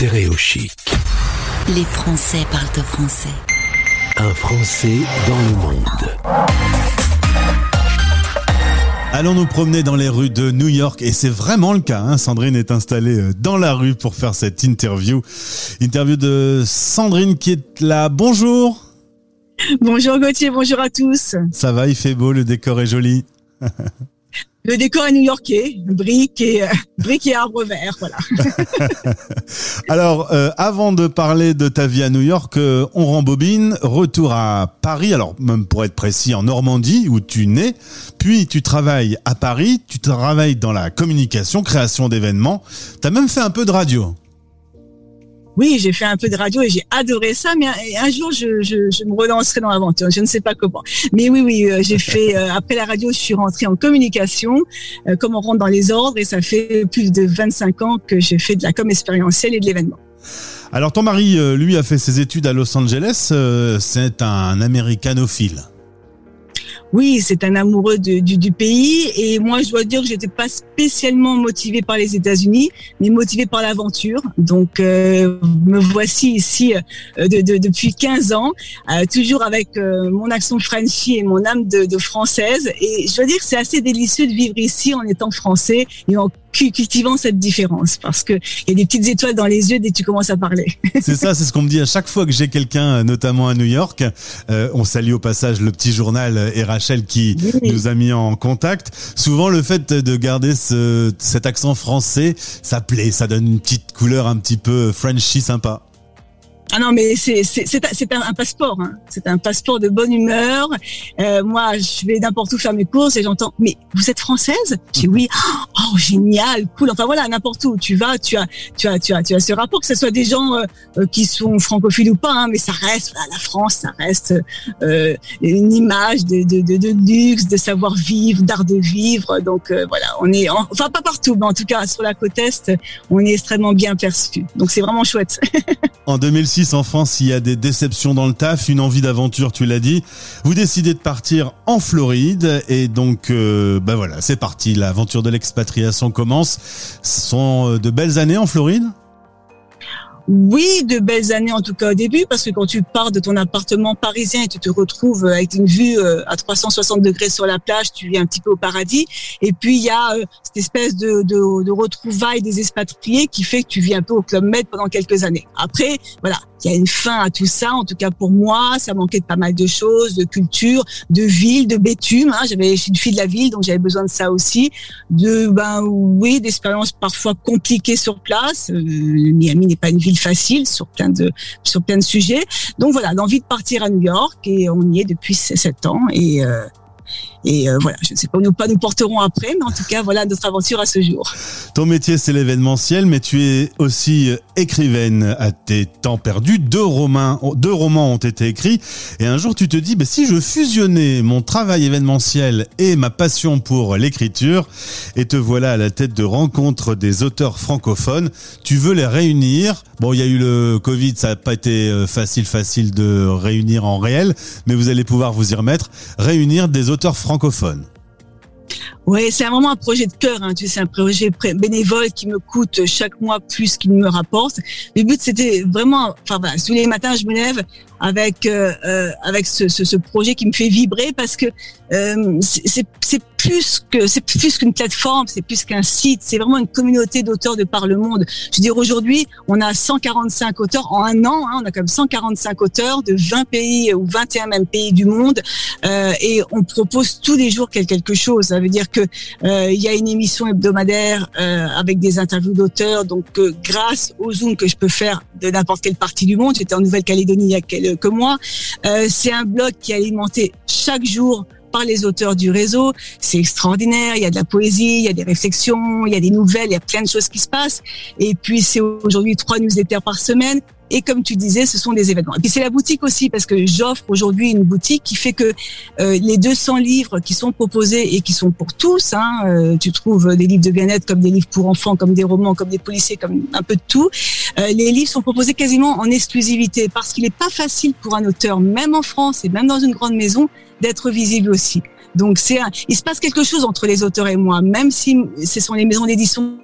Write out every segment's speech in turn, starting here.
Stéréo chic. Les Français parlent français. Un Français dans le monde. Allons nous promener dans les rues de New York et c'est vraiment le cas. Hein. Sandrine est installée euh, dans la rue pour faire cette interview. Interview de Sandrine qui est là. Bonjour. Bonjour Gauthier, bonjour à tous. Ça va, il fait beau, le décor est joli. Le décor est new-yorkais, briques et, euh, et arbres verts, voilà. alors, euh, avant de parler de ta vie à New York, euh, on rembobine, retour à Paris, alors même pour être précis, en Normandie, où tu nais, puis tu travailles à Paris, tu travailles dans la communication, création d'événements, tu as même fait un peu de radio. Oui, j'ai fait un peu de radio et j'ai adoré ça, mais un, jour, je, je, je, me relancerai dans l'aventure. Je ne sais pas comment. Mais oui, oui, euh, j'ai fait, euh, après la radio, je suis rentrée en communication, euh, comme on rentre dans les ordres, et ça fait plus de 25 ans que j'ai fait de la com expérientielle et de l'événement. Alors, ton mari, lui, a fait ses études à Los Angeles. C'est un américanophile. Oui, c'est un amoureux du, du, pays et moi je dois dire que j'étais pas spécialement motivée par les États-Unis, mais motivée par l'aventure. Donc euh, me voici ici euh, de, de, depuis 15 ans, euh, toujours avec euh, mon accent Frenchy et mon âme de, de, française. Et je dois dire que c'est assez délicieux de vivre ici en étant français et en cultivant cette différence parce que il y a des petites étoiles dans les yeux dès que tu commences à parler. C'est ça, c'est ce qu'on me dit à chaque fois que j'ai quelqu'un, notamment à New York. Euh, on salue au passage le petit journal et Rachel qui nous a mis en contact. Souvent, le fait de garder ce, cet accent français, ça plaît, ça donne une petite couleur un petit peu Frenchy sympa. Ah non, mais c'est c'est un, un, passeport. Hein. C'est un passeport de bonne humeur. Euh, moi, je vais n'importe où faire mes courses et j'entends. Mais vous êtes française? Je dis oui. Oh génial, cool. Enfin voilà, n'importe où tu vas, tu as tu as tu as tu as ce rapport que ce soit des gens euh, euh, qui sont francophiles ou pas, hein, mais ça reste la France, ça reste euh, une image de, de, de, de, luxe, de savoir vivre, d'art de vivre. Donc euh, voilà, on est enfin pas partout, mais en tout cas sur la côte est, on est extrêmement bien perçu. Donc c'est vraiment chouette. en 2006 en France, il y a des déceptions dans le taf, une envie d'aventure, tu l'as dit. Vous décidez de partir en Floride et donc, euh, bah voilà, c'est parti. L'aventure de l'expatriation commence. Ce sont euh, de belles années en Floride? Oui, de belles années en tout cas au début, parce que quand tu pars de ton appartement parisien et tu te retrouves avec une vue euh, à 360 degrés sur la plage, tu vis un petit peu au paradis. Et puis il y a euh, cette espèce de, de, de retrouvailles des expatriés qui fait que tu vis un peu au Club Med pendant quelques années. Après, voilà, il y a une fin à tout ça. En tout cas pour moi, ça manquait de pas mal de choses, de culture, de ville, de bitume. Hein. J'avais, je suis une fille de la ville, donc j'avais besoin de ça aussi. De, ben oui, d'expériences parfois compliquées sur place. Euh, Miami n'est pas une ville facile sur plein de sur plein de sujets. Donc voilà, l'envie de partir à New York et on y est depuis sept ans et euh, et euh, voilà, je ne sais pas où nous, pas nous porterons après, mais en tout cas, voilà notre aventure à ce jour. Ton métier, c'est l'événementiel, mais tu es aussi écrivaine à tes temps perdus. Deux romans, deux romans ont été écrits. Et un jour, tu te dis, bah, si je fusionnais mon travail événementiel et ma passion pour l'écriture, et te voilà à la tête de rencontres des auteurs francophones, tu veux les réunir. Bon, il y a eu le Covid, ça n'a pas été euh, facile, facile de réunir en réel, mais vous allez pouvoir vous y remettre. Réunir des auteurs francophones francophone. Oui, c'est vraiment un projet de cœur. Hein. Tu sais, c'est un projet bénévole qui me coûte chaque mois plus qu'il me rapporte. Le but, c'était vraiment, enfin voilà, tous les matins, je me lève avec euh, euh, avec ce, ce, ce, projet qui me fait vibrer parce que euh, c'est plus que c'est plus qu'une plateforme, c'est plus qu'un site, c'est vraiment une communauté d'auteurs de par le monde. Je veux dire aujourd'hui, on a 145 auteurs en un an, hein, on a comme 145 auteurs de 20 pays ou 21 même pays du monde euh, et on propose tous les jours quelque chose. Ça veut dire que euh, il y a une émission hebdomadaire euh, avec des interviews d'auteurs. Donc grâce au Zoom que je peux faire de n'importe quelle partie du monde, j'étais en Nouvelle-Calédonie il y a quelques mois, c'est un blog qui est alimenté chaque jour par les auteurs du réseau. C'est extraordinaire. Il y a de la poésie, il y a des réflexions, il y a des nouvelles, il y a plein de choses qui se passent. Et puis c'est aujourd'hui trois newsletters par semaine. Et comme tu disais, ce sont des événements. Et puis c'est la boutique aussi, parce que j'offre aujourd'hui une boutique qui fait que euh, les 200 livres qui sont proposés et qui sont pour tous, hein, euh, tu trouves des livres de bien-être comme des livres pour enfants, comme des romans, comme des policiers, comme un peu de tout. Euh, les livres sont proposés quasiment en exclusivité, parce qu'il n'est pas facile pour un auteur, même en France et même dans une grande maison, d'être visible aussi. Donc c'est il se passe quelque chose entre les auteurs et moi, même si ce sont les maisons d'édition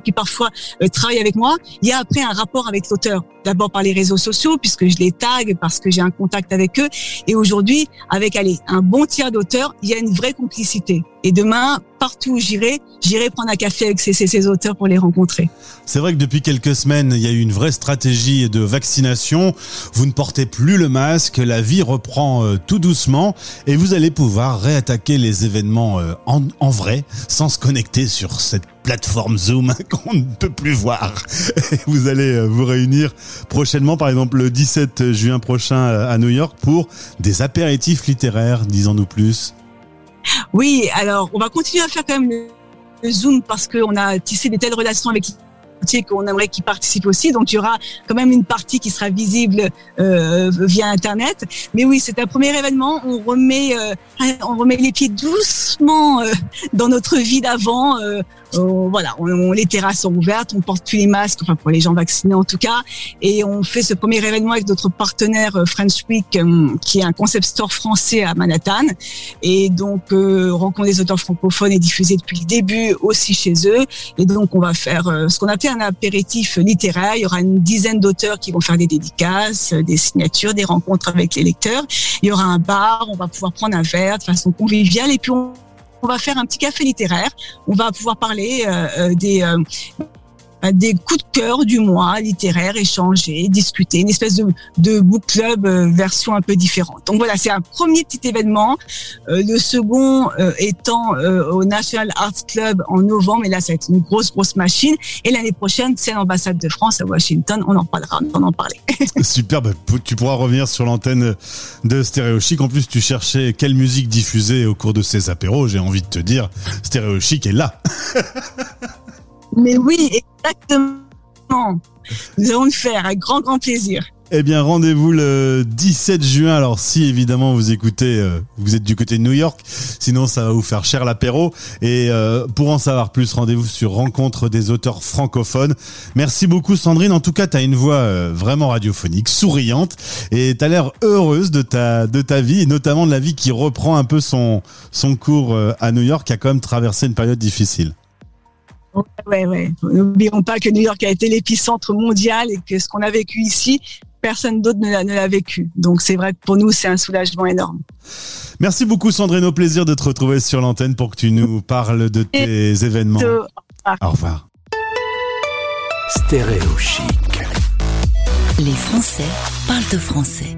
qui parfois euh, travaillent avec moi, il y a après un rapport avec l'auteur. D'abord par les réseaux sociaux, puisque je les tag, parce que j'ai un contact avec eux. Et aujourd'hui, avec allez, un bon tiers d'auteurs, il y a une vraie complicité. Et demain, partout où j'irai, j'irai prendre un café avec ces, auteurs pour les rencontrer. C'est vrai que depuis quelques semaines, il y a eu une vraie stratégie de vaccination. Vous ne portez plus le masque, la vie reprend euh, tout doucement et vous allez pouvoir réattaquer les événements euh, en, en vrai sans se connecter sur cette plateforme Zoom qu'on ne peut plus voir. Vous allez euh, vous réunir prochainement, par exemple le 17 juin prochain à New York pour des apéritifs littéraires, disons-nous plus. Oui, alors on va continuer à faire quand même le Zoom parce qu'on a tissé des telles relations avec qu'on aimerait qu'ils participent aussi. Donc il y aura quand même une partie qui sera visible euh, via Internet. Mais oui, c'est un premier événement. On remet, euh, on remet les pieds doucement euh, dans notre vie d'avant. Euh, voilà, on, les terrasses sont ouvertes, on porte plus les masques, enfin pour les gens vaccinés en tout cas, et on fait ce premier événement avec notre partenaire euh, French Week, qui est un concept store français à Manhattan, et donc rencontre des auteurs francophones est diffusé depuis le début aussi chez eux, et donc on va faire ce qu'on appelle un apéritif littéraire. Il y aura une dizaine d'auteurs qui vont faire des dédicaces, des signatures, des rencontres avec les lecteurs. Il y aura un bar, on va pouvoir prendre un verre de façon conviviale et puis on, va faire un petit café littéraire. On va pouvoir parler euh, euh, des euh, des coups de cœur du mois littéraire, échanger, discuter, une espèce de, de book club euh, version un peu différente. Donc voilà, c'est un premier petit événement. Euh, le second euh, étant au National Arts Club en novembre, et là ça va être une grosse grosse machine. Et l'année prochaine, c'est l'ambassade de France à Washington. On en parlera, on en parler. Super, bah, tu pourras revenir sur l'antenne de Stéréo Chic. En plus, tu cherchais quelle musique diffuser au cours de ces apéros. J'ai envie de te dire, Stéréo Chic est là. Mais oui, exactement. Nous allons le faire avec grand, grand plaisir. Eh bien, rendez-vous le 17 juin. Alors, si évidemment vous écoutez, euh, vous êtes du côté de New York, sinon ça va vous faire cher l'apéro. Et euh, pour en savoir plus, rendez-vous sur Rencontre des auteurs francophones. Merci beaucoup, Sandrine. En tout cas, tu as une voix euh, vraiment radiophonique, souriante, et tu as l'air heureuse de ta de ta vie, et notamment de la vie qui reprend un peu son son cours à New York, qui a quand même traversé une période difficile. Ouais, ouais. N'oublions pas que New York a été l'épicentre mondial et que ce qu'on a vécu ici, personne d'autre ne l'a vécu. Donc c'est vrai que pour nous, c'est un soulagement énorme. Merci beaucoup Sandrine, au plaisir de te retrouver sur l'antenne pour que tu nous parles de tes événements. Au revoir. Stéréo chic. Les Français parlent de français.